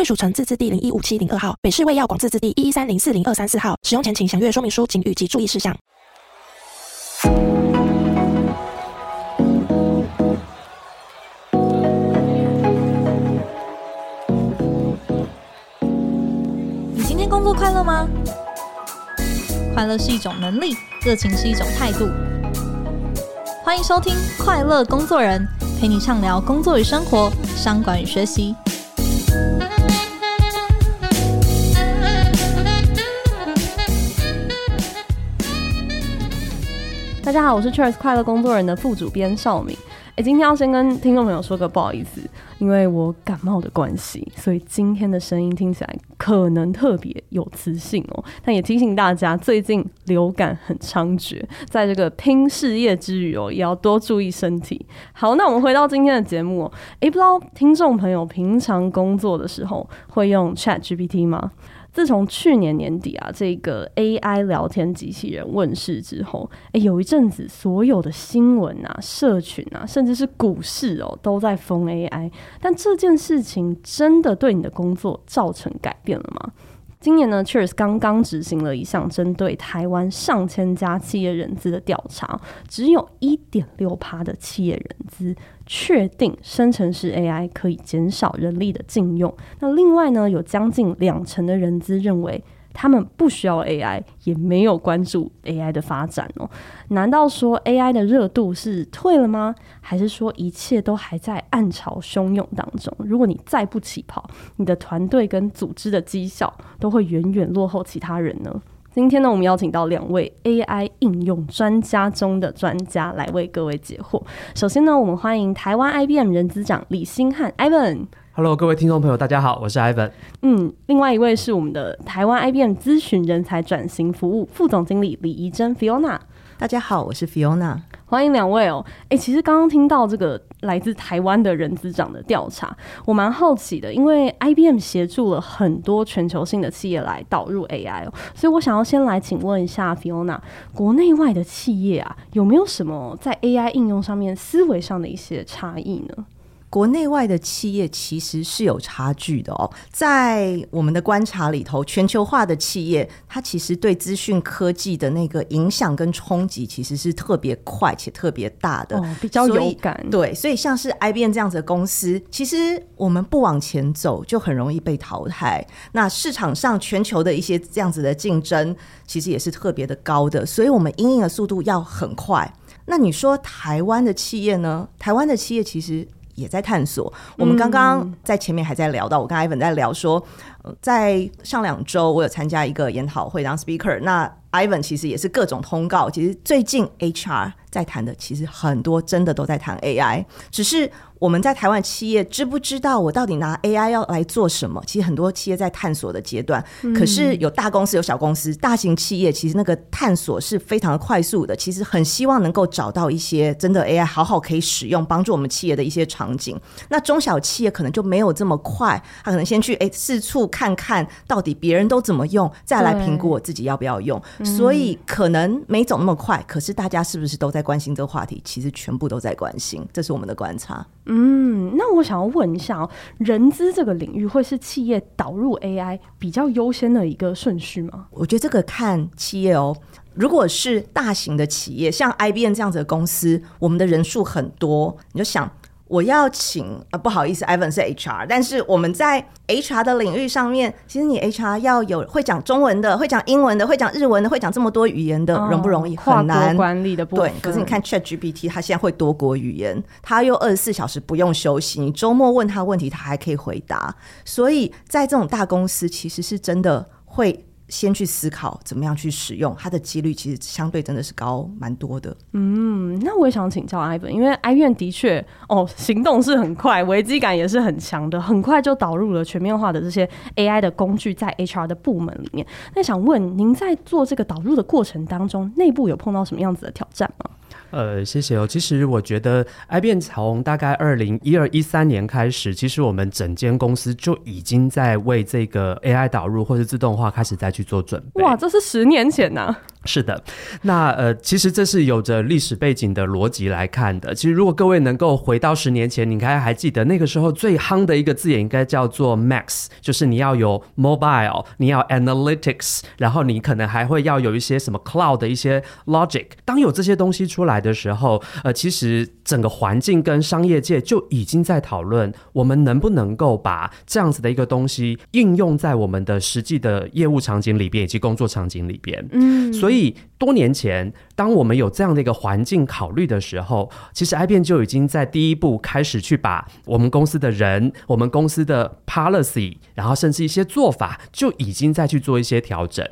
贵属城自治地零一五七零二号，北市卫药广自治地一一三零四零二三四号。使用前请详阅说明书、警语及注意事项。你今天工作快乐吗？快乐是一种能力，热情是一种态度。欢迎收听《快乐工作人》，陪你畅聊工作与生活、商管与学习。大家好，我是 Cheers 快乐工作人的副主编邵敏。哎，今天要先跟听众朋友说个不好意思，因为我感冒的关系，所以今天的声音听起来可能特别有磁性哦。但也提醒大家，最近流感很猖獗，在这个拼事业之余哦，也要多注意身体。好，那我们回到今天的节目哦。哎，不知道听众朋友平常工作的时候会用 Chat GPT 吗？自从去年年底啊，这个 AI 聊天机器人问世之后，诶，有一阵子所有的新闻啊、社群啊，甚至是股市哦，都在封 AI。但这件事情真的对你的工作造成改变了吗？今年呢，Cheers 刚刚执行了一项针对台湾上千家企业人资的调查，只有一点六趴的企业人资确定生成式 AI 可以减少人力的禁用。那另外呢，有将近两成的人资认为。他们不需要 AI，也没有关注 AI 的发展哦。难道说 AI 的热度是退了吗？还是说一切都还在暗潮汹涌当中？如果你再不起跑，你的团队跟组织的绩效都会远远落后其他人呢？今天呢，我们邀请到两位 AI 应用专家中的专家来为各位解惑。首先呢，我们欢迎台湾 IBM 人资长李星汉 Ivan。Hello，各位听众朋友，大家好，我是 Ivan。嗯，另外一位是我们的台湾 IBM 咨询人才转型服务副总经理李怡珍 Fiona。大家好，我是 Fiona。欢迎两位哦。哎、欸，其实刚刚听到这个来自台湾的人资长的调查，我蛮好奇的，因为 IBM 协助了很多全球性的企业来导入 AI 哦，所以我想要先来请问一下 Fiona，国内外的企业啊，有没有什么在 AI 应用上面思维上的一些差异呢？国内外的企业其实是有差距的哦，在我们的观察里头，全球化的企业它其实对资讯科技的那个影响跟冲击其实是特别快且特别大的，哦，比较有感。对，所以像是 IBM 这样子的公司，其实我们不往前走就很容易被淘汰。那市场上全球的一些这样子的竞争，其实也是特别的高的，所以我们应应的速度要很快。那你说台湾的企业呢？台湾的企业其实。也在探索。我们刚刚在前面还在聊到，我跟 Ivan 在聊说，在上两周我有参加一个研讨会当 speaker，那 Ivan 其实也是各种通告。其实最近 HR 在谈的，其实很多真的都在谈 AI，只是。我们在台湾企业知不知道我到底拿 AI 要来做什么？其实很多企业在探索的阶段，可是有大公司有小公司，大型企业其实那个探索是非常快速的。其实很希望能够找到一些真的 AI 好好可以使用，帮助我们企业的一些场景。那中小企业可能就没有这么快，他可能先去诶四处看看到底别人都怎么用，再来评估我自己要不要用。所以可能没走那么快，可是大家是不是都在关心这个话题？其实全部都在关心，这是我们的观察。嗯，那我想要问一下哦，人资这个领域会是企业导入 AI 比较优先的一个顺序吗？我觉得这个看企业哦。如果是大型的企业，像 IBM 这样子的公司，我们的人数很多，你就想。我要请啊，不好意思，Ivan 是 HR，但是我们在 HR 的领域上面，其实你 HR 要有会讲中文的，会讲英文的，会讲日文的，会讲这么多语言的，容不容易？很难。管理的部分。对，可是你看 ChatGPT，它现在会多国语言，它又二十四小时不用休息，你周末问他问题，他还可以回答。所以在这种大公司，其实是真的会。先去思考怎么样去使用，它的几率其实相对真的是高蛮多的。嗯，那我也想请教 Ivan，因为 i 院的确哦，行动是很快，危机感也是很强的，很快就导入了全面化的这些 AI 的工具在 HR 的部门里面。那想问您在做这个导入的过程当中，内部有碰到什么样子的挑战吗？呃，谢谢哦。其实我觉得，IBM 从大概二零一二一三年开始，其实我们整间公司就已经在为这个 AI 导入或是自动化开始再去做准备。哇，这是十年前呐、啊！是的，那呃，其实这是有着历史背景的逻辑来看的。其实如果各位能够回到十年前，你应该还记得那个时候最夯的一个字眼应该叫做 Max，就是你要有 Mobile，你要 Analytics，然后你可能还会要有一些什么 Cloud 的一些 Logic。当有这些东西出来的时候，呃，其实整个环境跟商业界就已经在讨论，我们能不能够把这样子的一个东西应用在我们的实际的业务场景里边以及工作场景里边。嗯，所以。所以多年前，当我们有这样的一个环境考虑的时候，其实 IBM 就已经在第一步开始去把我们公司的人、我们公司的 policy，然后甚至一些做法，就已经在去做一些调整。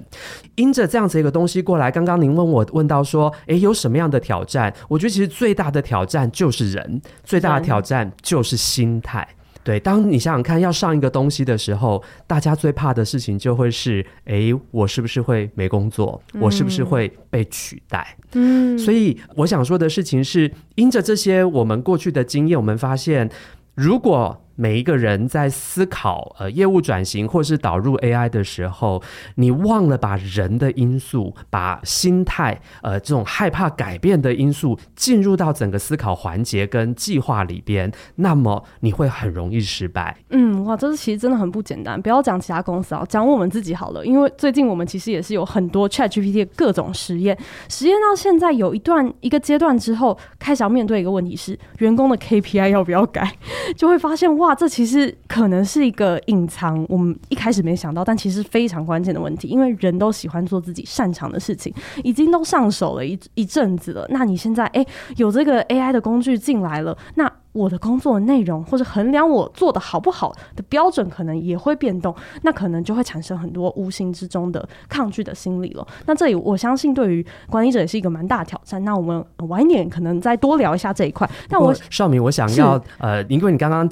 因着这样子一个东西过来，刚刚您问我问到说，诶，有什么样的挑战？我觉得其实最大的挑战就是人，最大的挑战就是心态。对，当你想想看，要上一个东西的时候，大家最怕的事情就会是：哎，我是不是会没工作？我是不是会被取代？嗯，所以我想说的事情是，因着这些我们过去的经验，我们发现，如果每一个人在思考呃业务转型或是导入 AI 的时候，你忘了把人的因素、把心态呃这种害怕改变的因素进入到整个思考环节跟计划里边，那么你会很容易失败。嗯，哇，这是其实真的很不简单。不要讲其他公司啊，讲我们自己好了。因为最近我们其实也是有很多 ChatGPT 的各种实验，实验到现在有一段一个阶段之后，开始要面对一个问题是员工的 KPI 要不要改，就会发现哇。哇，这其实可能是一个隐藏，我们一开始没想到，但其实非常关键的问题。因为人都喜欢做自己擅长的事情，已经都上手了一一阵子了。那你现在诶，有这个 AI 的工具进来了，那我的工作内容或者衡量我做的好不好的标准，可能也会变动。那可能就会产生很多无形之中的抗拒的心理了。那这里我相信，对于管理者也是一个蛮大的挑战。那我们晚一点可能再多聊一下这一块。那我少敏，我想要呃，因为你刚刚。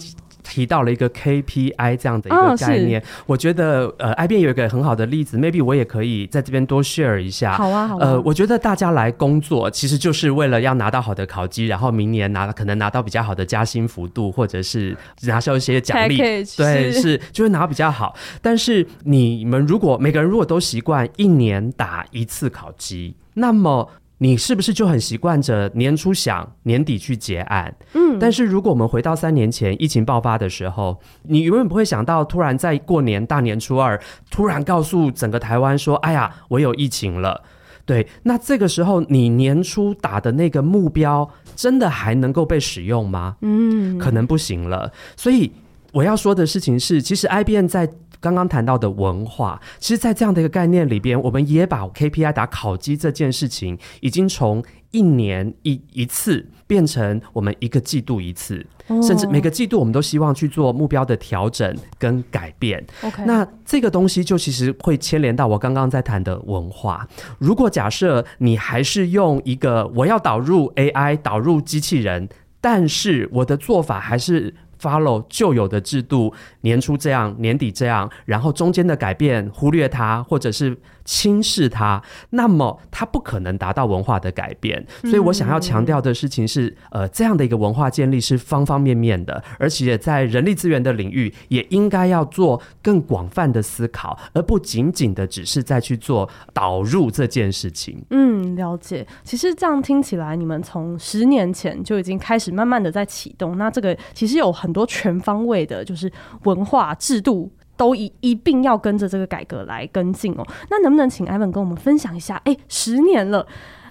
提到了一个 KPI 这样的一个概念，哦、我觉得呃，IBM 有一个很好的例子，maybe 我也可以在这边多 share 一下。好啊，好啊。呃，我觉得大家来工作其实就是为了要拿到好的考绩，然后明年拿可能拿到比较好的加薪幅度，或者是拿到一些奖励。Package, 对，是，是就会拿到比较好。但是你们如果每个人如果都习惯一年打一次考绩，那么。你是不是就很习惯着年初想，年底去结案？嗯，但是如果我们回到三年前疫情爆发的时候，你永远不会想到，突然在过年大年初二，突然告诉整个台湾说：“哎呀，我有疫情了。”对，那这个时候你年初打的那个目标，真的还能够被使用吗？嗯，可能不行了。所以我要说的事情是，其实 IBM 在。刚刚谈到的文化，其实，在这样的一个概念里边，我们也把 KPI 打考绩这件事情，已经从一年一一次变成我们一个季度一次，甚至每个季度我们都希望去做目标的调整跟改变。OK，那这个东西就其实会牵连到我刚刚在谈的文化。如果假设你还是用一个我要导入 AI 导入机器人，但是我的做法还是。Follow 旧有的制度，年初这样，年底这样，然后中间的改变忽略它，或者是轻视它，那么它不可能达到文化的改变。所以我想要强调的事情是，呃，这样的一个文化建立是方方面面的，而且在人力资源的领域，也应该要做更广泛的思考，而不仅仅的只是在去做导入这件事情。嗯，了解。其实这样听起来，你们从十年前就已经开始慢慢的在启动，那这个其实有很。很多全方位的，就是文化制度都一一并要跟着这个改革来跟进哦。那能不能请艾文跟我们分享一下？哎、十年了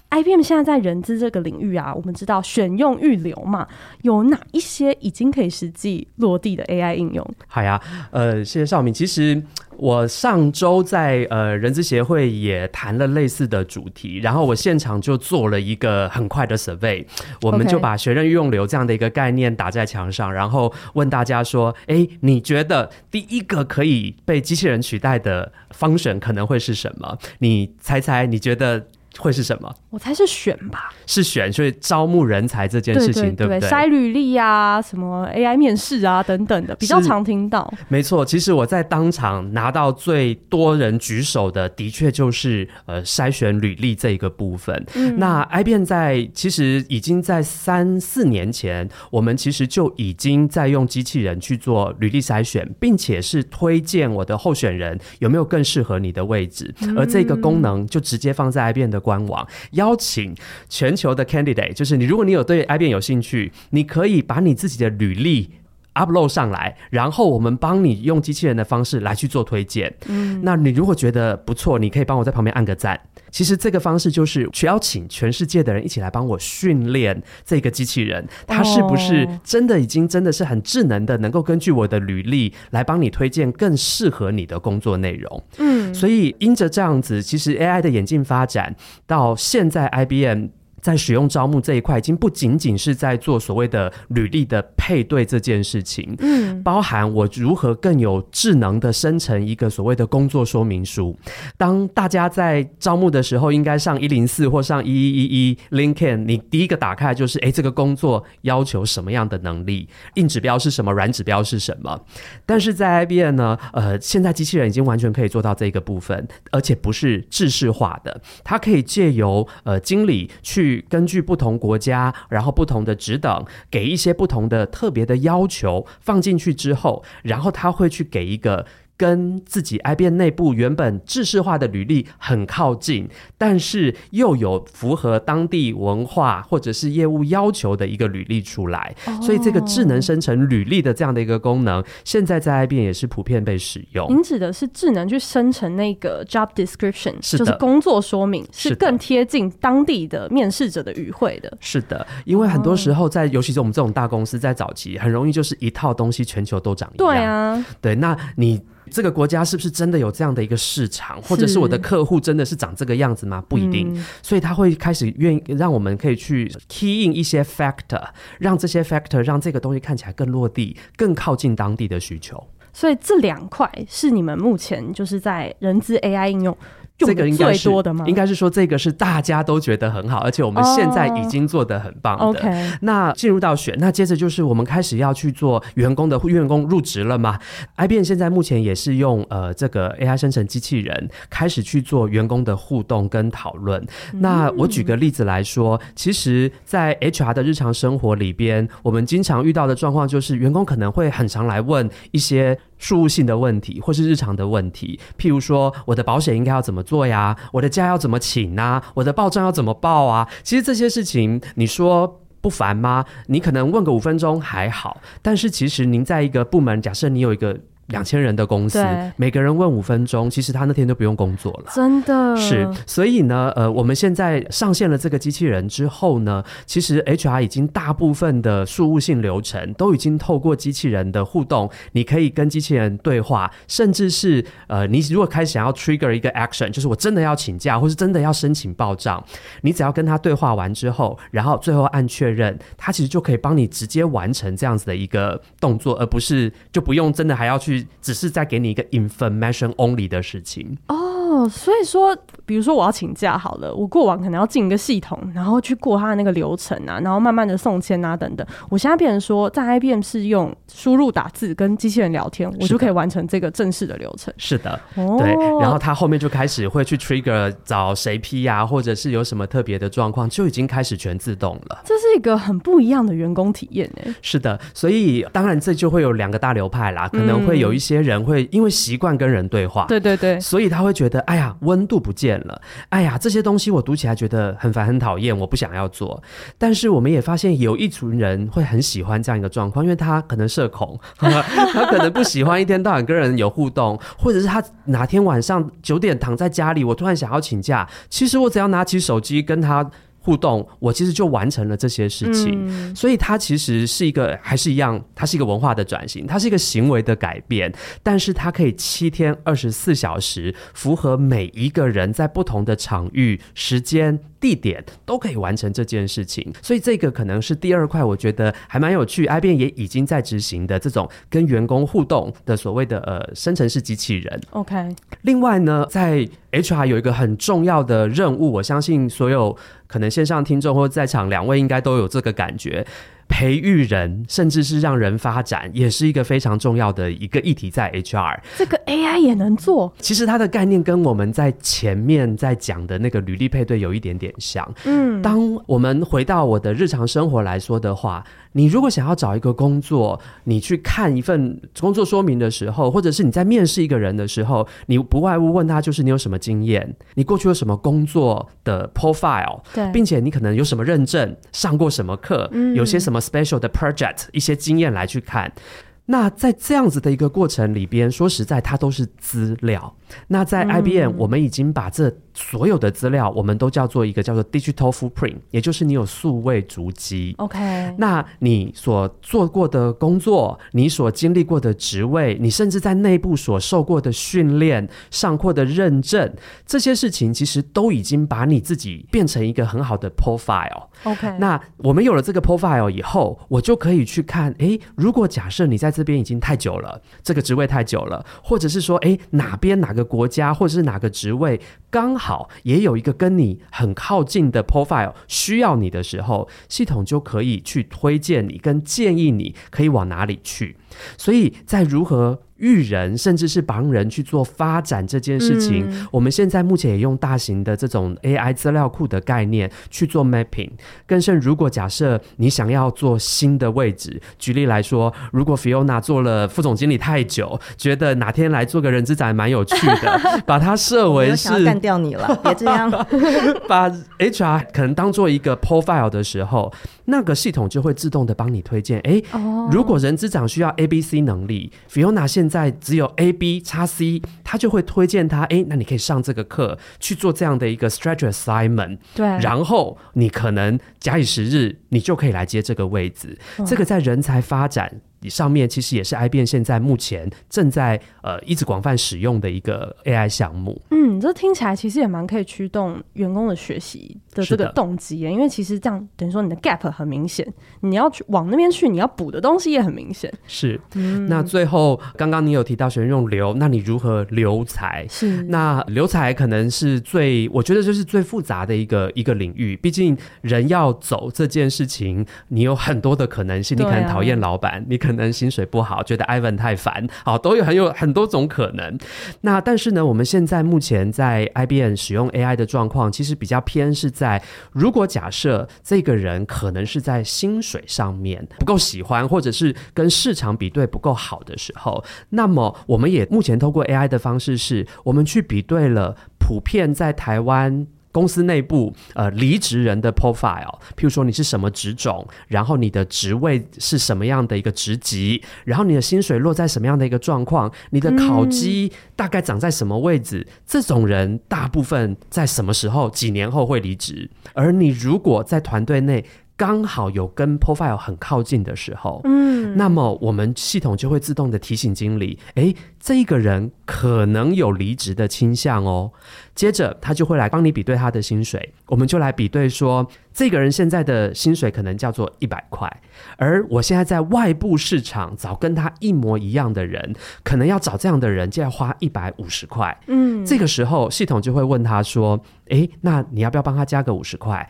，IBM 现在在人资这个领域啊，我们知道选用预留嘛，有哪一些已经可以实际落地的 AI 应用？好呀，呃，谢谢绍敏。其实我上周在呃人资协会也谈了类似的主题，然后我现场就做了一个很快的 survey，我们就把学任运用流这样的一个概念打在墙上，然后问大家说：哎，你觉得第一个可以被机器人取代的 function 可能会是什么？你猜猜？你觉得？会是什么？我猜是选吧，是选，所以招募人才这件事情，对，对，对，对不对？筛履历啊，什么 AI 面试啊，等等的，比较常听到。没错，其实我在当场拿到最多人举手的，的确就是呃筛选履历这一个部分。嗯、那 IBM 在其实已经在三四年前，我们其实就已经在用机器人去做履历筛选，并且是推荐我的候选人有没有更适合你的位置，嗯、而这个功能就直接放在 IBM 的官网邀请全球的 candidate，就是你，如果你有对 IBM 有兴趣，你可以把你自己的履历 upload 上来，然后我们帮你用机器人的方式来去做推荐。嗯，那你如果觉得不错，你可以帮我在旁边按个赞。其实这个方式就是去邀请全世界的人一起来帮我训练这个机器人，它是不是真的已经真的是很智能的，能够根据我的履历来帮你推荐更适合你的工作内容。嗯，所以因着这样子，其实 AI 的演进发展到现在，IBM。在使用招募这一块，已经不仅仅是在做所谓的履历的配对这件事情，嗯，包含我如何更有智能的生成一个所谓的工作说明书。当大家在招募的时候，应该上一零四或上一一一一 LinkedIn，你第一个打开就是，哎，这个工作要求什么样的能力？硬指标是什么？软指标是什么？但是在 IBM 呢，呃，现在机器人已经完全可以做到这个部分，而且不是制式化的，它可以借由呃经理去。根据不同国家，然后不同的职等，给一些不同的特别的要求放进去之后，然后他会去给一个。跟自己 IBM 内部原本制式化的履历很靠近，但是又有符合当地文化或者是业务要求的一个履历出来，哦、所以这个智能生成履历的这样的一个功能，现在在 IBM 也是普遍被使用。您指的是智能去生成那个 job description，是就是工作说明，是更贴近当地的面试者的语汇的。是的，因为很多时候在，尤其是我们这种大公司，在早期很容易就是一套东西全球都长一样。对啊，对，那你。这个国家是不是真的有这样的一个市场，或者是我的客户真的是长这个样子吗？不一定，嗯、所以他会开始愿意让我们可以去 key in 一些 factor，让这些 factor 让这个东西看起来更落地，更靠近当地的需求。所以这两块是你们目前就是在人资 AI 应用。这个应该是应该是说，这个是大家都觉得很好，而且我们现在已经做得很棒的。Oh, okay. 那进入到选，那接着就是我们开始要去做员工的员工入职了嘛？IBM 现在目前也是用呃这个 AI 生成机器人开始去做员工的互动跟讨论。嗯、那我举个例子来说，其实，在 HR 的日常生活里边，我们经常遇到的状况就是，员工可能会很常来问一些。事务性的问题，或是日常的问题，譬如说，我的保险应该要怎么做呀？我的假要怎么请啊？我的报账要怎么报啊？其实这些事情，你说不烦吗？你可能问个五分钟还好，但是其实您在一个部门，假设你有一个。两千人的公司，每个人问五分钟，其实他那天都不用工作了。真的是，所以呢，呃，我们现在上线了这个机器人之后呢，其实 HR 已经大部分的事务性流程都已经透过机器人的互动，你可以跟机器人对话，甚至是呃，你如果开始想要 trigger 一个 action，就是我真的要请假，或是真的要申请报账，你只要跟他对话完之后，然后最后按确认，他其实就可以帮你直接完成这样子的一个动作，而不是就不用真的还要去。只是在给你一个 information only 的事情哦，所以说，比如说我要请假好了，我过往可能要进一个系统，然后去过他的那个流程啊，然后慢慢的送签啊等等。我现在变成说，在 IBM 是用输入打字跟机器人聊天，我就可以完成这个正式的流程。是的，哦、对，然后他后面就开始会去 trigger 找谁批啊，或者是有什么特别的状况，就已经开始全自动了。这是一个很不一样的员工体验诶。是的，所以当然这就会有两个大流派啦，可能会有一些。些人会因为习惯跟人对话，对对对，所以他会觉得，哎呀，温度不见了，哎呀，这些东西我读起来觉得很烦很讨厌，我不想要做。但是我们也发现有一群人会很喜欢这样一个状况，因为他可能社恐，他可能不喜欢一天到晚跟人有互动，或者是他哪天晚上九点躺在家里，我突然想要请假，其实我只要拿起手机跟他。互动，我其实就完成了这些事情。嗯、所以它其实是一个还是一样，它是一个文化的转型，它是一个行为的改变，但是它可以七天二十四小时符合每一个人在不同的场域、时间、地点都可以完成这件事情。所以这个可能是第二块，我觉得还蛮有趣，IBM 也已经在执行的这种跟员工互动的所谓的呃生成式机器人。OK，另外呢，在 HR 有一个很重要的任务，我相信所有可能线上听众或在场两位应该都有这个感觉。培育人，甚至是让人发展，也是一个非常重要的一个议题，在 HR。这个 AI 也能做。其实它的概念跟我们在前面在讲的那个履历配对有一点点像。嗯，当我们回到我的日常生活来说的话，你如果想要找一个工作，你去看一份工作说明的时候，或者是你在面试一个人的时候，你不外乎问他就是你有什么经验，你过去有什么工作的 profile，对，并且你可能有什么认证，上过什么课，嗯，有些什么 special 的 project，一些经验来去看。那在这样子的一个过程里边，说实在，它都是资料。那在 IBM，我们已经把这所有的资料，我们都叫做一个叫做 digital footprint，也就是你有数位足迹。OK，那你所做过的工作，你所经历过的职位，你甚至在内部所受过的训练、上过的认证，这些事情其实都已经把你自己变成一个很好的 profile。OK，那我们有了这个 profile 以后，我就可以去看，诶，如果假设你在这边已经太久了，这个职位太久了，或者是说，诶，哪边哪个国家或者是哪个职位刚好也有一个跟你很靠近的 profile 需要你的时候，系统就可以去推荐你跟建议你可以往哪里去。所以在如何育人，甚至是帮人去做发展这件事情，嗯，我们现在目前也用大型的这种 AI 资料库的概念去做 mapping。更甚，如果假设你想要做新的位置，举例来说，如果 Fiona 做了副总经理太久，觉得哪天来做个人资展蛮有趣的，把它设为是干掉你了，别这样。把 HR 可能当做一个 profile 的时候，那个系统就会自动的帮你推荐。哎，如果人资长需要 A B C 能力，Fiona 现在只有 A B 叉 C，他就会推荐他，哎，那你可以上这个课去做这样的一个 stretch assignment，对，然后你可能假以时日，你就可以来接这个位置，哦、这个在人才发展。上面其实也是 IBM 现在目前正在呃一直广泛使用的一个 AI 项目。嗯，这听起来其实也蛮可以驱动员工的学习的这个动机，因为其实这样等于说你的 gap 很明显，你要去往那边去，你要补的东西也很明显。是，嗯、那最后刚刚你有提到选用留，那你如何留才？是，那留才可能是最我觉得就是最复杂的一个一个领域，毕竟人要走这件事情，你有很多的可能性，你可能讨厌老板，你可能。可能薪水不好，觉得 Ivan 太烦，好，都有很有很多种可能。那但是呢，我们现在目前在 IBM 使用 AI 的状况，其实比较偏是在，如果假设这个人可能是在薪水上面不够喜欢，或者是跟市场比对不够好的时候，那么我们也目前透过 AI 的方式，是我们去比对了普遍在台湾。公司内部呃离职人的 profile，譬如说你是什么职种，然后你的职位是什么样的一个职级，然后你的薪水落在什么样的一个状况，你的考绩大概长在什么位置，这种人大部分在什么时候几年后会离职，而你如果在团队内。刚好有跟 profile 很靠近的时候，嗯，那么我们系统就会自动的提醒经理，哎，这一个人可能有离职的倾向哦。接着他就会来帮你比对他的薪水，我们就来比对说，这个人现在的薪水可能叫做一百块，而我现在在外部市场找跟他一模一样的人，可能要找这样的人就要花一百五十块，嗯，这个时候系统就会问他说，哎，那你要不要帮他加个五十块？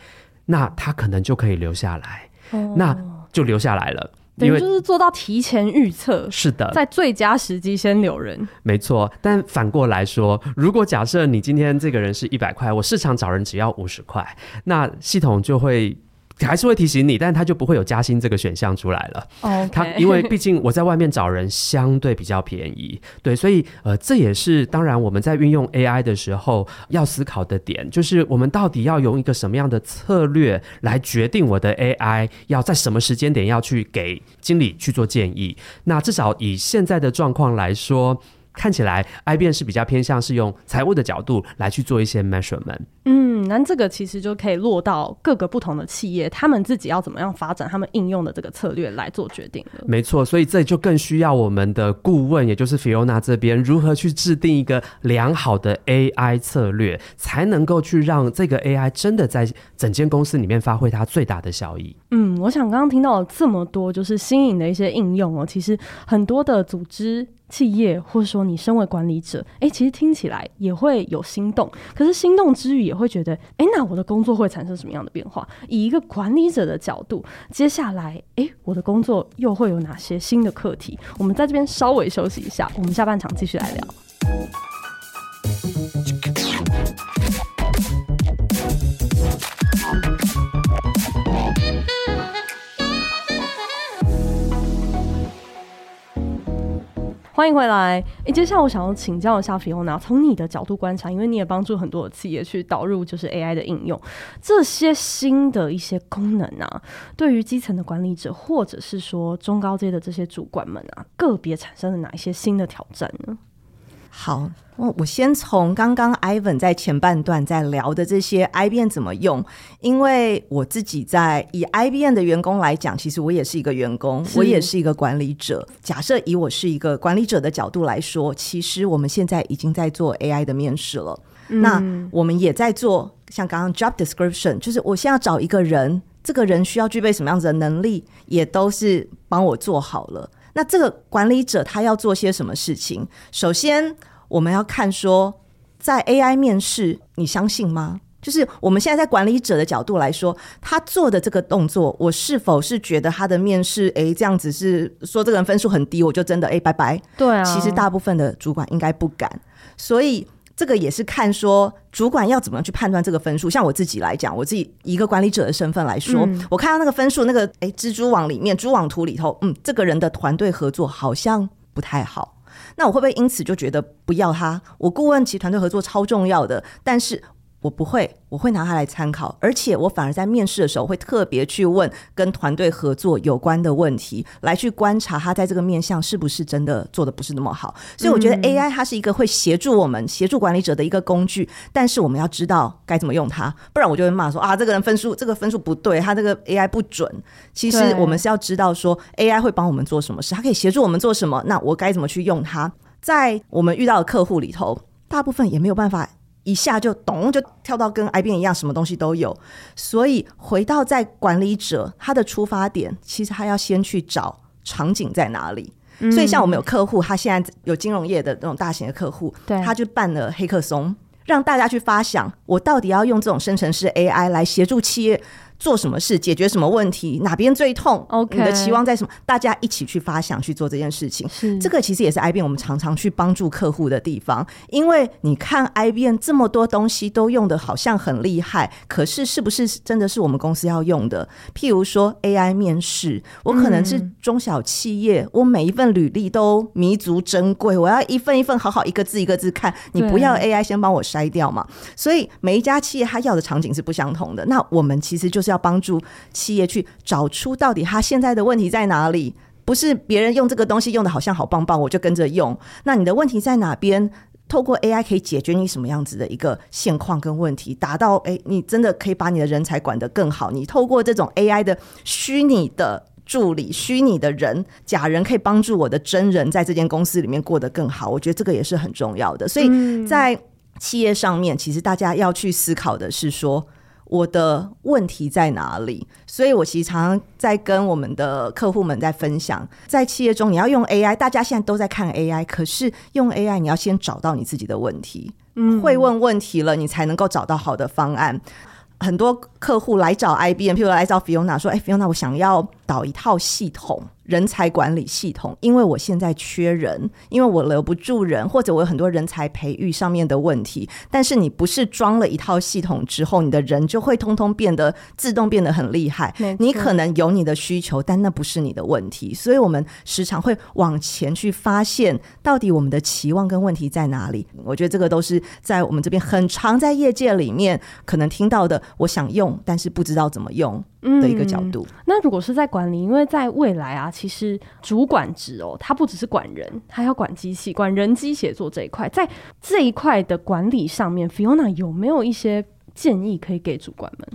那他可能就可以留下来，哦、那就留下来了。等于就是做到提前预测，是的，在最佳时机先留人，没错。但反过来说，如果假设你今天这个人是一百块，我市场找人只要五十块，那系统就会。还是会提醒你，但是他就不会有加薪这个选项出来了。哦，他因为毕竟我在外面找人相对比较便宜，对，所以呃，这也是当然我们在运用 AI 的时候要思考的点，就是我们到底要用一个什么样的策略来决定我的 AI 要在什么时间点要去给经理去做建议。那至少以现在的状况来说。看起来 IBM 是比较偏向是用财务的角度来去做一些 measurement。嗯，那这个其实就可以落到各个不同的企业，他们自己要怎么样发展他们应用的这个策略来做决定了。没错，所以这就更需要我们的顾问，也就是 Fiona 这边如何去制定一个良好的 AI 策略，才能够去让这个 AI 真的在整间公司里面发挥它最大的效益。嗯，我想刚刚听到了这么多，就是新颖的一些应用哦，其实很多的组织。企业，或者说你身为管理者，哎、其实听起来也会有心动。可是心动之余，也会觉得，哎、那我的工作会产生什么样的变化？以一个管理者的角度，接下来，哎、我的工作又会有哪些新的课题？我们在这边稍微休息一下，我们下半场继续来聊。欢迎回来。诶，接下来我想要请教一下皮欧娜从你的角度观察，因为你也帮助很多企业去导入就是 AI 的应用，这些新的一些功能啊，对于基层的管理者或者是说中高阶的这些主管们啊，个别产生了哪一些新的挑战呢？好，我我先从刚刚 Ivan 在前半段在聊的这些 IBM 怎么用，因为我自己在以 IBM 的员工来讲，其实我也是一个员工，我也是一个管理者。假设以我是一个管理者的角度来说，其实我们现在已经在做 AI 的面试了。嗯、那我们也在做像刚刚 Job Description，就是我现在要找一个人，这个人需要具备什么样子的能力，也都是帮我做好了。那这个管理者他要做些什么事情？首先，我们要看说，在 AI 面试，你相信吗？就是我们现在在管理者的角度来说，他做的这个动作，我是否是觉得他的面试，哎，这样子是说这个人分数很低，我就真的哎拜拜。对啊，其实大部分的主管应该不敢，所以。这个也是看说主管要怎么样去判断这个分数。像我自己来讲，我自己一个管理者的身份来说，嗯、我看到那个分数，那个诶蜘蛛网里面蛛网图里头，嗯，这个人的团队合作好像不太好。那我会不会因此就觉得不要他？我顾问其团队合作超重要的，但是。我不会，我会拿它来参考，而且我反而在面试的时候会特别去问跟团队合作有关的问题，来去观察他在这个面向是不是真的做的不是那么好。所以我觉得 AI 它是一个会协助我们、协助管理者的一个工具，但是我们要知道该怎么用它，不然我就会骂说啊，这个人分数这个分数不对，他这个 AI 不准。其实我们是要知道说 AI 会帮我们做什么事，它可以协助我们做什么，那我该怎么去用它？在我们遇到的客户里头，大部分也没有办法。一下就咚就跳到跟 IBM 一样，什么东西都有。所以回到在管理者他的出发点，其实他要先去找场景在哪里。嗯、所以像我们有客户，他现在有金融业的那种大型的客户，他就办了黑客松，让大家去发想，我到底要用这种生成式 AI 来协助企业。做什么事，解决什么问题，哪边最痛？OK，你的期望在什么？大家一起去发想去做这件事情。是这个其实也是 IBM 我们常常去帮助客户的地方。因为你看 IBM 这么多东西都用的好像很厉害，可是是不是真的是我们公司要用的？譬如说 AI 面试，我可能是中小企业，嗯、我每一份履历都弥足珍贵，我要一份一份好好一个字一个字看。你不要 AI 先帮我筛掉嘛？所以每一家企业它要的场景是不相同的。那我们其实就是。是要帮助企业去找出到底他现在的问题在哪里，不是别人用这个东西用的好像好棒棒，我就跟着用。那你的问题在哪边？透过 AI 可以解决你什么样子的一个现况跟问题，达到诶，你真的可以把你的人才管得更好。你透过这种 AI 的虚拟的助理、虚拟的人、假人，可以帮助我的真人在这间公司里面过得更好。我觉得这个也是很重要的。所以在企业上面，其实大家要去思考的是说。我的问题在哪里？所以我其实常常在跟我们的客户们在分享，在企业中你要用 AI，大家现在都在看 AI，可是用 AI 你要先找到你自己的问题，嗯，会问问题了，你才能够找到好的方案。很多客户来找 IBM，譬如来找 Fiona 说：“哎，Fiona，我想要导一套系统。”人才管理系统，因为我现在缺人，因为我留不住人，或者我有很多人才培育上面的问题。但是你不是装了一套系统之后，你的人就会通通变得自动变得很厉害。你可能有你的需求，但那不是你的问题。所以我们时常会往前去发现，到底我们的期望跟问题在哪里。我觉得这个都是在我们这边很常在业界里面可能听到的。我想用，但是不知道怎么用。的一个角度。嗯、那如果是在管理，因为在未来啊，其实主管职哦，他不只是管人，他要管机器，管人机协作这一块，在这一块的管理上面，Fiona 有没有一些建议可以给主管们？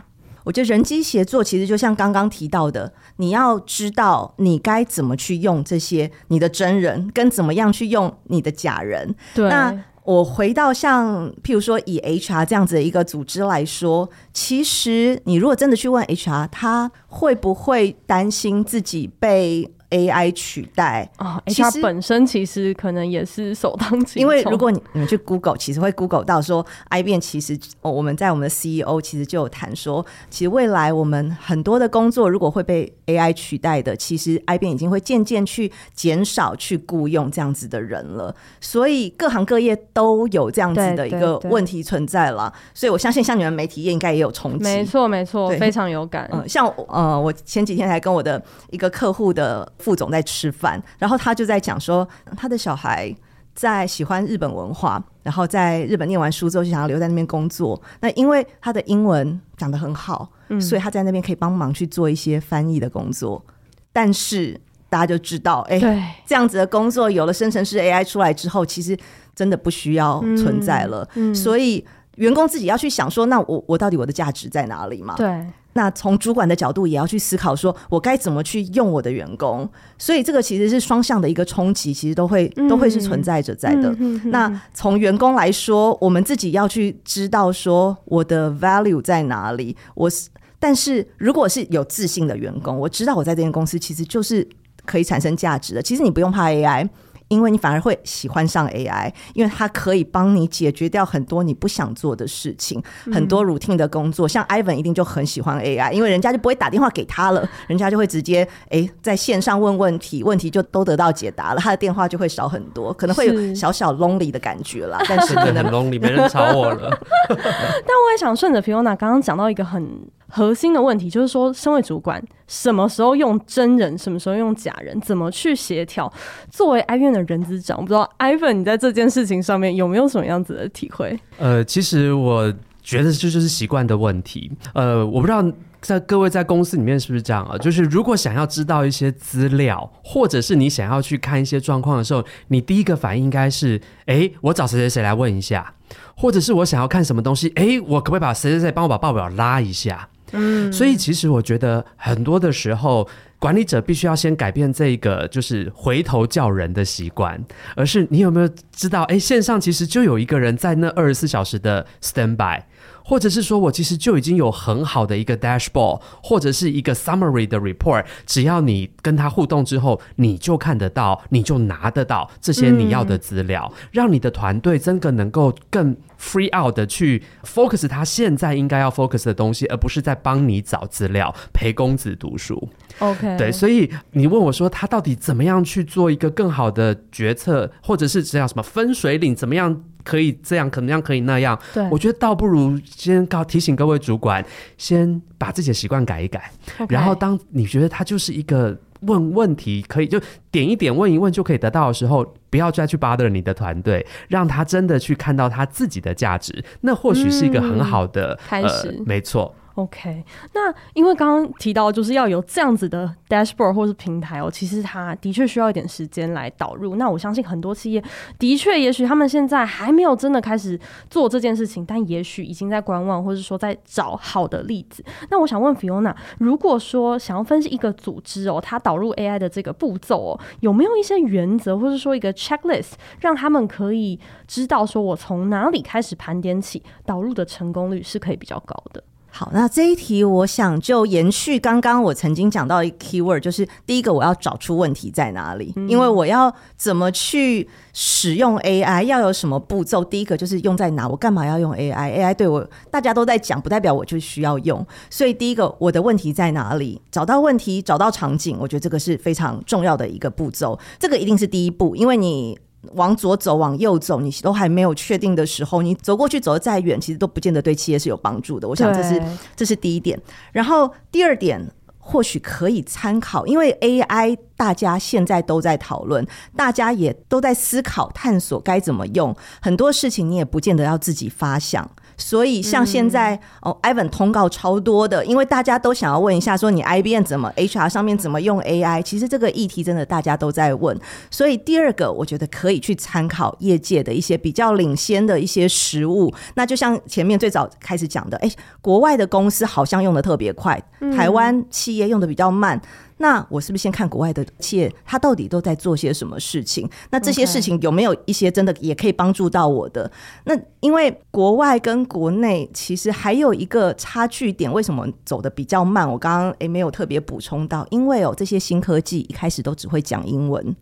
我觉得人机协作其实就像刚刚提到的，你要知道你该怎么去用这些你的真人，跟怎么样去用你的假人。对。那我回到像譬如说以 HR 这样子的一个组织来说，其实你如果真的去问 HR，他会不会担心自己被 AI 取代啊，HR 本身其实可能也是首当其冲。因为如果你你们去 Google，其实会 Google 到说，IBM 其实我们在我们的 CEO 其实就有谈说，其实未来我们很多的工作如果会被 AI 取代的，其实 IBM 已经会渐渐去减少去雇佣这样子的人了。所以各行各业都有这样子的一个问题存在了。所以我相信像你们媒体业应该也有冲击。没错没错，非常有感。嗯，像呃，我前几天还跟我的一个客户的。副总在吃饭，然后他就在讲说，他的小孩在喜欢日本文化，然后在日本念完书之后就想要留在那边工作。那因为他的英文讲得很好，嗯，所以他在那边可以帮忙去做一些翻译的工作。但是大家就知道，哎，这样子的工作有了生成式 AI 出来之后，其实真的不需要存在了。嗯，所以员工自己要去想说，那我我到底我的价值在哪里嘛？对。那从主管的角度也要去思考，说我该怎么去用我的员工，所以这个其实是双向的一个冲击，其实都会都会是存在着在的。那从员工来说，我们自己要去知道说我的 value 在哪里。我是，但是如果是有自信的员工，我知道我在这间公司其实就是可以产生价值的。其实你不用怕 AI。因为你反而会喜欢上 AI，因为它可以帮你解决掉很多你不想做的事情，嗯、很多 routine 的工作。像 Ivan 一定就很喜欢 AI，因为人家就不会打电话给他了，人家就会直接诶在线上问问题，问题就都得到解答了，他的电话就会少很多，可能会有小小 lonely 的感觉啦。但是可能 lonely 没人吵我了。但我也想顺着 Fiona 刚刚讲到一个很。核心的问题就是说，身为主管，什么时候用真人，什么时候用假人，怎么去协调？作为 i v n 的人资长，我不知道 Ivan 你在这件事情上面有没有什么样子的体会？呃，其实我觉得这就是习惯的问题。呃，我不知道在各位在公司里面是不是这样啊？就是如果想要知道一些资料，或者是你想要去看一些状况的时候，你第一个反应应该是：哎，我找谁谁谁来问一下，或者是我想要看什么东西，哎，我可不可以把谁谁谁帮我把报表拉一下？嗯，所以其实我觉得很多的时候，管理者必须要先改变这个就是回头叫人的习惯，而是你有没有知道，哎，线上其实就有一个人在那二十四小时的 stand by。或者是说我其实就已经有很好的一个 dashboard，或者是一个 summary 的 report，只要你跟他互动之后，你就看得到，你就拿得到这些你要的资料，嗯、让你的团队真的能够更 free out 的去 focus 他现在应该要 focus 的东西，而不是在帮你找资料陪公子读书。OK，对，所以你问我说他到底怎么样去做一个更好的决策，或者是这样什么分水岭，怎么样？可以这样，可能样可以那样。对，我觉得倒不如先告提醒各位主管，先把自己的习惯改一改。然后，当你觉得他就是一个问问题可以就点一点问一问就可以得到的时候，不要再去 bother 你的团队，让他真的去看到他自己的价值，那或许是一个很好的、嗯、开始。呃、没错。OK，那因为刚刚提到就是要有这样子的 dashboard 或是平台哦，其实它的确需要一点时间来导入。那我相信很多企业的确，也许他们现在还没有真的开始做这件事情，但也许已经在观望，或者说在找好的例子。那我想问 Fiona，如果说想要分析一个组织哦，它导入 AI 的这个步骤哦，有没有一些原则，或者说一个 checklist，让他们可以知道说我从哪里开始盘点起导入的成功率是可以比较高的？好，那这一题我想就延续刚刚我曾经讲到一个 keyword，就是第一个我要找出问题在哪里，因为我要怎么去使用 AI，要有什么步骤。第一个就是用在哪，我干嘛要用 AI？AI 对我大家都在讲，不代表我就需要用。所以第一个我的问题在哪里？找到问题，找到场景，我觉得这个是非常重要的一个步骤。这个一定是第一步，因为你。往左走，往右走，你都还没有确定的时候，你走过去走的再远，其实都不见得对企业是有帮助的。我想这是这是第一点。然后第二点，或许可以参考，因为 AI 大家现在都在讨论，大家也都在思考、探索该怎么用。很多事情你也不见得要自己发想。所以像现在、嗯、哦，Ivan 通告超多的，因为大家都想要问一下，说你 IBM 怎么 HR 上面怎么用 AI？其实这个议题真的大家都在问。所以第二个，我觉得可以去参考业界的一些比较领先的一些实物。那就像前面最早开始讲的，哎，国外的公司好像用的特别快，台湾企业用的比较慢。那我是不是先看国外的企业，他到底都在做些什么事情？那这些事情有没有一些真的也可以帮助到我的.那因为国外跟国内其实还有一个差距点，为什么走的比较慢？我刚刚诶没有特别补充到，因为哦这些新科技一开始都只会讲英文，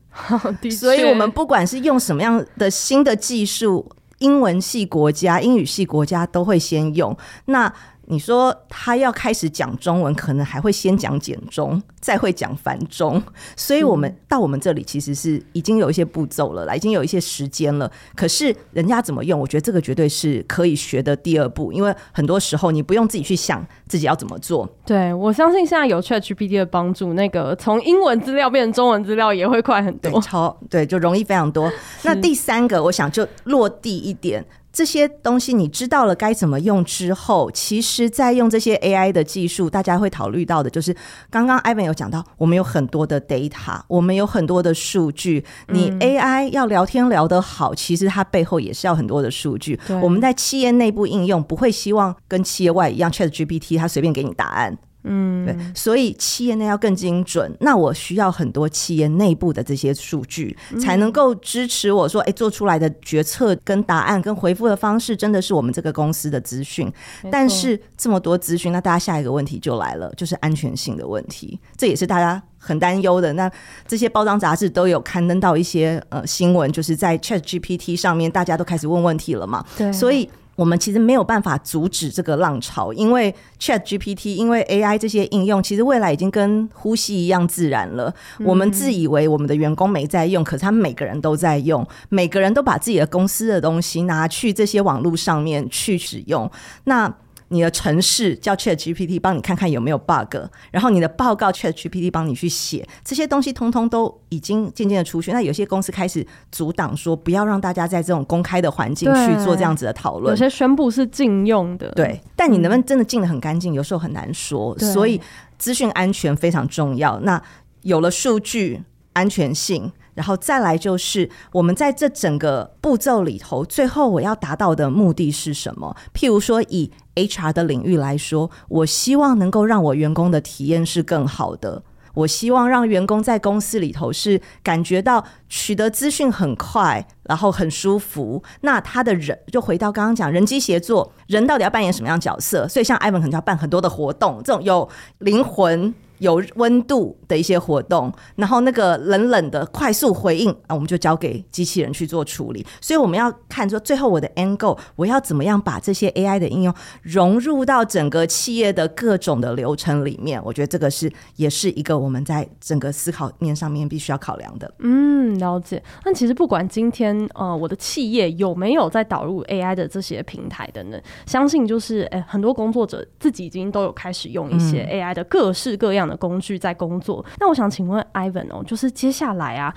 所以我们不管是用什么样的新的技术，英文系国家、英语系国家都会先用。那你说他要开始讲中文，可能还会先讲简中，再会讲繁中，所以我们到我们这里其实是已经有一些步骤了，已经有一些时间了。可是人家怎么用，我觉得这个绝对是可以学的第二步，因为很多时候你不用自己去想自己要怎么做。对，我相信现在有 ChatGPT 的帮助，那个从英文资料变成中文资料也会快很多，对，超对，就容易非常多。那第三个，我想就落地一点。这些东西你知道了该怎么用之后，其实，在用这些 AI 的技术，大家会考虑到的就是，刚刚 Ivan 有讲到，我们有很多的 data，我们有很多的数据。你 AI 要聊天聊得好，其实它背后也是要很多的数据。我们在企业内部应用，不会希望跟企业外一样，ChatGPT 它随便给你答案。嗯，对，所以企业内要更精准，那我需要很多企业内部的这些数据，才能够支持我说，哎，做出来的决策跟答案跟回复的方式，真的是我们这个公司的资讯。但是这么多资讯，那大家下一个问题就来了，就是安全性的问题，这也是大家很担忧的。那这些包装杂志都有刊登到一些呃新闻，就是在 ChatGPT 上面，大家都开始问问题了嘛？对，所以。我们其实没有办法阻止这个浪潮，因为 ChatGPT，因为 AI 这些应用，其实未来已经跟呼吸一样自然了。我们自以为我们的员工没在用，可是他们每个人都在用，每个人都把自己的公司的东西拿去这些网络上面去使用。那你的城市叫 ChatGPT 帮你看看有没有 bug，然后你的报告 ChatGPT 帮你去写，这些东西通通都已经渐渐的出去。那有些公司开始阻挡说，不要让大家在这种公开的环境去做这样子的讨论。有些宣布是禁用的，对。但你能不能真的禁的很干净，有时候很难说。所以资讯安全非常重要。那有了数据安全性。然后再来就是，我们在这整个步骤里头，最后我要达到的目的是什么？譬如说，以 HR 的领域来说，我希望能够让我员工的体验是更好的。我希望让员工在公司里头是感觉到取得资讯很快，然后很舒服。那他的人就回到刚刚讲人机协作，人到底要扮演什么样角色？所以像 Ivan 可能要办很多的活动，这种有灵魂。有温度的一些活动，然后那个冷冷的快速回应啊，我们就交给机器人去做处理。所以我们要看说，最后我的 end goal，我要怎么样把这些 AI 的应用融入到整个企业的各种的流程里面？我觉得这个是也是一个我们在整个思考面上面必须要考量的。嗯，了解。那其实不管今天呃我的企业有没有在导入 AI 的这些平台等等，相信就是诶很多工作者自己已经都有开始用一些 AI 的各式各样的工具在工作，那我想请问 Ivan 哦，就是接下来啊，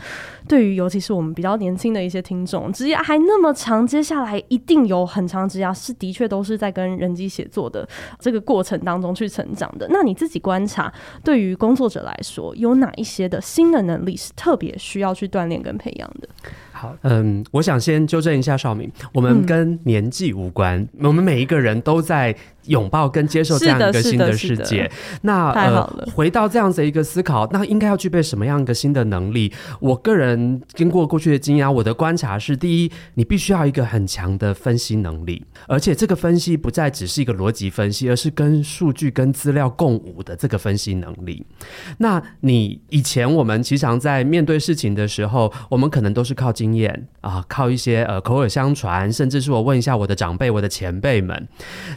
对于尤其是我们比较年轻的一些听众，职业还那么长，接下来一定有很长职涯是的确都是在跟人机协作的这个过程当中去成长的。那你自己观察，对于工作者来说，有哪一些的新的能力是特别需要去锻炼跟培养的？好，嗯，我想先纠正一下少明，我们跟年纪无关，嗯，我们每一个人都在拥抱跟接受这样一个新的世界。那呃，回到这样子一个思考，那应该要具备什么样一个新的能力？我个人经过过去的经验，我的观察是：第一，你必须要一个很强的分析能力，而且这个分析不再只是一个逻辑分析，而是跟数据、跟资料共舞的这个分析能力。那你以前我们经常在面对事情的时候，我们可能都是靠经验啊，靠一些呃口耳相传，甚至是我问一下我的长辈、我的前辈们。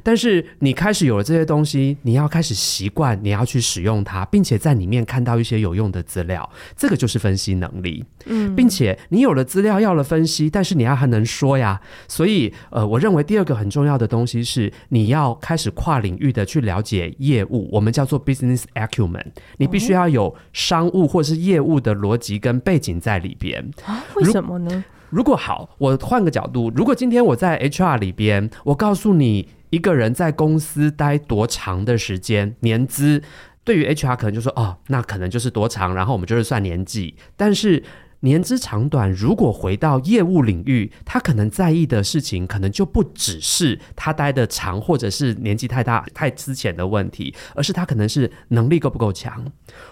但是你开始有了这些东西，你要开始习惯，你要去使用它，并且在里面看到一些有用的资料，这个就是分析能力。嗯，并且你有了资料，要了分析，但是你要还能说呀。所以呃，我认为第二个很重要的东西是你要开始跨领域的去了解业务，我们叫做 business acumen。你必须要有商务或是业务的逻辑跟背景在里边。啊？为什么呢？如果好，我换个角度，如果今天我在 HR 里边，我告诉你一个人在公司待多长的时间，年资，对于 HR 可能就说哦，那可能就是多长，然后我们就是算年纪，但是。年资长短，如果回到业务领域，他可能在意的事情，可能就不只是他待的长，或者是年纪太大、太资浅的问题，而是他可能是能力够不够强，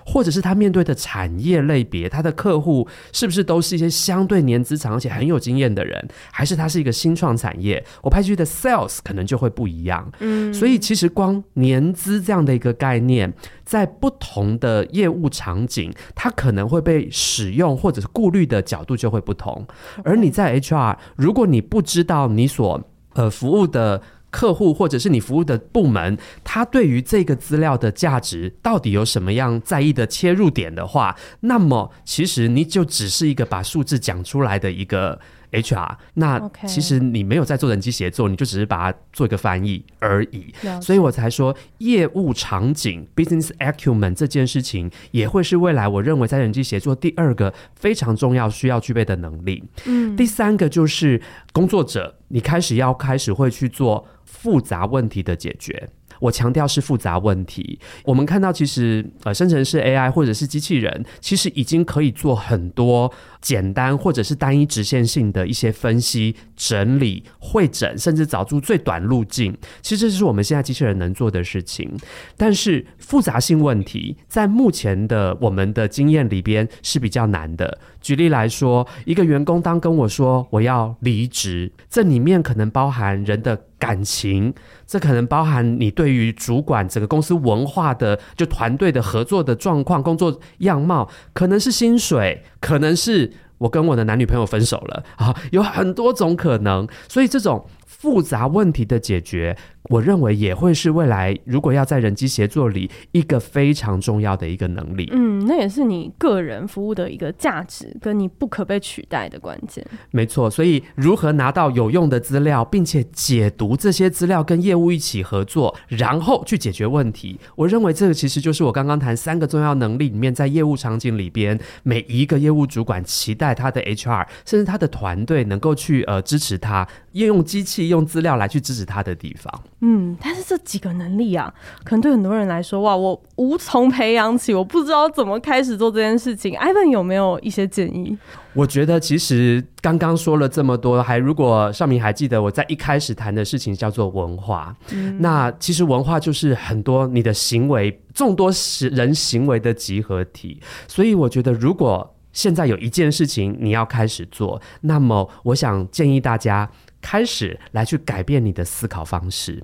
或者是他面对的产业类别，他的客户是不是都是一些相对年资长而且很有经验的人，还是他是一个新创产业，我派出去的 sales 可能就会不一样。嗯，所以其实光年资这样的一个概念，在不同的业务场景，它可能会被使用，或者是顾虑的角度就会不同。而你在 HR，如果你不知道你所呃服务的客户，或者是你服务的部门，他对于这个资料的价值到底有什么样在意的切入点的话，那么其实你就只是一个把数字讲出来的一个。HR，那其实你没有在做人机协作，你就只是把它做一个翻译而已，所以我才说业务场景 business acumen 这件事情也会是未来我认为在人机协作第二个非常重要需要具备的能力。嗯，第三个就是工作者，你开始要开始会去做复杂问题的解决。我强调是复杂问题。我们看到，其实呃，生成式 AI 或者是机器人，其实已经可以做很多简单或者是单一直线性的一些分析、整理、会诊，甚至找出最短路径。其实这是我们现在机器人能做的事情。但是复杂性问题，在目前的我们的经验里边是比较难的。举例来说，一个员工当跟我说我要离职，这里面可能包含人的。感情，这可能包含你对于主管整个公司文化的，就团队的合作的状况、工作样貌，可能是薪水，可能是我跟我的男女朋友分手了啊，有很多种可能，所以这种复杂问题的解决。我认为也会是未来如果要在人机协作里一个非常重要的一个能力。嗯，那也是你个人服务的一个价值，跟你不可被取代的关键。没错，所以如何拿到有用的资料，并且解读这些资料，跟业务一起合作，然后去解决问题。我认为这个其实就是我刚刚谈三个重要能力里面，在业务场景里边，每一个业务主管期待他的 HR，甚至他的团队能够去呃支持他，应用机器、用资料来去支持他的地方。嗯，但是这几个能力啊，可能对很多人来说，哇，我无从培养起，我不知道怎么开始做这件事情。Ivan 有没有一些建议？我觉得其实刚刚说了这么多，还如果尚明还记得我在一开始谈的事情叫做文化，嗯，那其实文化就是很多你的行为，众多人行为的集合体。所以我觉得，如果现在有一件事情你要开始做，那么我想建议大家开始来去改变你的思考方式。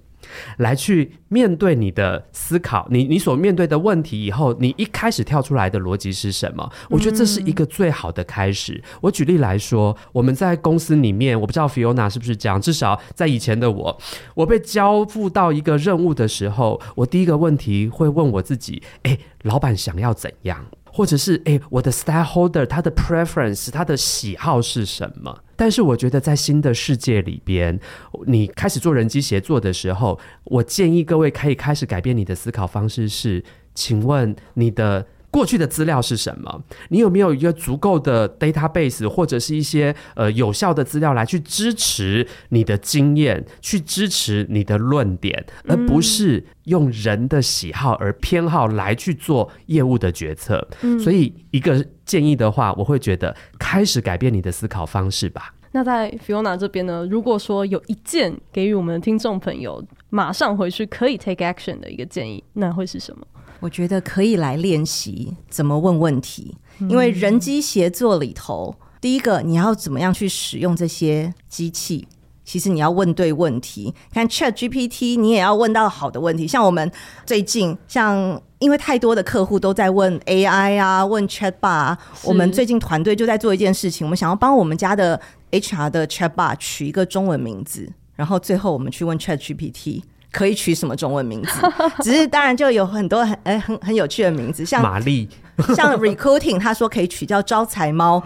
来去面对你的思考，你你所面对的问题以后，你一开始跳出来的逻辑是什么？我觉得这是一个最好的开始。嗯。我举例来说，我们在公司里面，我不知道 Fiona 是不是这样，至少在以前的我，我被交付到一个任务的时候，我第一个问题会问我自己：诶，老板想要怎样？或者是诶，我的 stakeholder 他的 preference 他的喜好是什么？但是我觉得在新的世界里边，你开始做人机协作的时候，我建议各位可以开始改变你的思考方式是，请问你的。过去的资料是什么？你有没有一个足够的 database 或者是一些呃有效的资料来去支持你的经验，去支持你的论点，而不是用人的喜好而偏好来去做业务的决策。嗯。所以一个建议的话，我会觉得开始改变你的思考方式吧。那在 Fiona 这边呢？如果说有一件给予我们的听众朋友马上回去可以 take action 的一个建议，那会是什么？我觉得可以来练习怎么问问题，因为人机协作里头，第一个你要怎么样去使用这些机器，其实你要问对问题。看 Chat GPT，你也要问到好的问题。像我们最近，像因为太多的客户都在问 AI 啊，问 Chatbot，我们最近团队就在做一件事情，我们想要帮我们家的 HR 的 Chatbot 取一个中文名字，然后最后我们去问 Chat GPT。可以取什么中文名字？只是当然就有很多很哎很很有趣的名字，像玛丽，像 recruiting，他说可以取叫招财猫，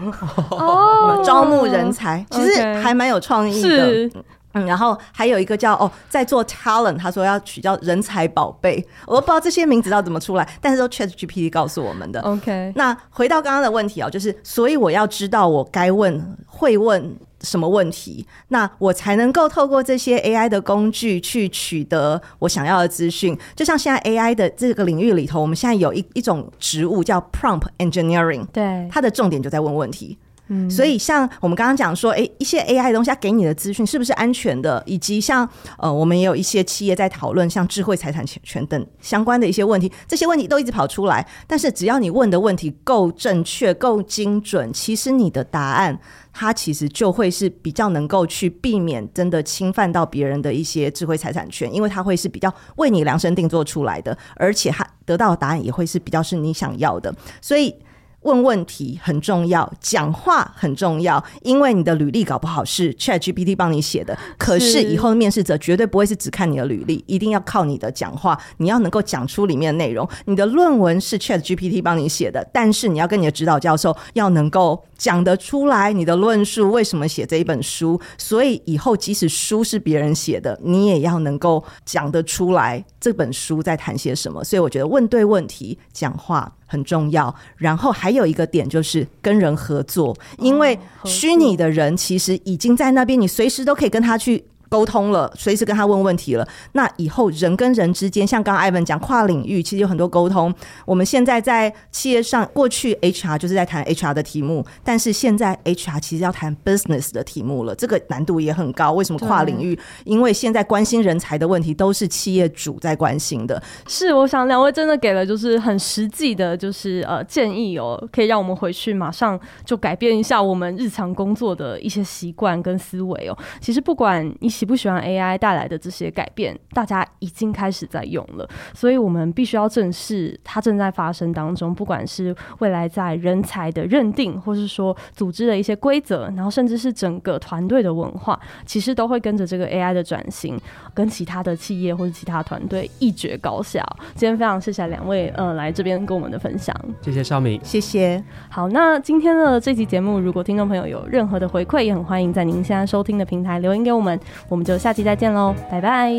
哦，招募人才，其实还蛮有创意的。嗯，然后还有一个叫哦，在做 talent，他说要取叫人才宝贝，我都不知道这些名字要怎么出来，但是都 ChatGPT 告诉我们的。OK，那回到刚刚的问题啊，就是所以我要知道我该问会问什么问题，那我才能够透过这些 AI 的工具去取得我想要的资讯。就像现在 AI 的这个领域里头，我们现在有一一种职务叫 Prompt Engineering，对，它的重点就在问问题。嗯所以，像我们刚刚讲说，哎，一些 AI 的东西，它给你的资讯是不是安全的？以及像呃，我们也有一些企业在讨论像智慧财产权等相关的一些问题，这些问题都一直跑出来。但是，只要你问的问题够正确、够精准，其实你的答案，它其实就会是比较能够去避免真的侵犯到别人的一些智慧财产权，因为它会是比较为你量身定做出来的，而且它得到的答案也会是比较是你想要的。所以。问问题很重要，讲话很重要，因为你的履历搞不好是 ChatGPT 帮你写的，可是以后的面试者绝对不会是只看你的履历，一定要靠你的讲话，你要能够讲出里面的内容。你的论文是 ChatGPT 帮你写的，但是你要跟你的指导教授要能够讲得出来你的论述为什么写这一本书，所以以后即使书是别人写的，你也要能够讲得出来这本书在谈些什么。所以我觉得问对问题，讲话。很重要，然后还有一个点就是跟人合作，因为虚拟的人其实已经在那边，你随时都可以跟他去。沟通了，随时跟他问问题了。那以后人跟人之间，像刚刚 Ivan 讲跨领域，其实有很多沟通。我们现在在企业上，过去 HR 就是在谈 HR 的题目，但是现在 HR 其实要谈 business 的题目了，这个难度也很高。为什么跨领域？因为现在关心人才的问题都是企业主在关心的。是，我想两位真的给了就是很实际的，就是呃建议哦，可以让我们回去马上就改变一下我们日常工作的一些习惯跟思维哦。其实不管你。喜不喜欢 AI 带来的这些改变，大家已经开始在用了，所以我们必须要正视它正在发生当中。不管是未来在人才的认定，或是说组织的一些规则，然后甚至是整个团队的文化，其实都会跟着这个 AI 的转型，跟其他的企业或者其他团队一决高下。今天非常谢谢两位呃来这边跟我们的分享，谢谢邵敏，谢谢。好，那今天的这期节目，如果听众朋友有任何的回馈，也很欢迎在您现在收听的平台留言给我们。我们就下期再见喽，拜拜。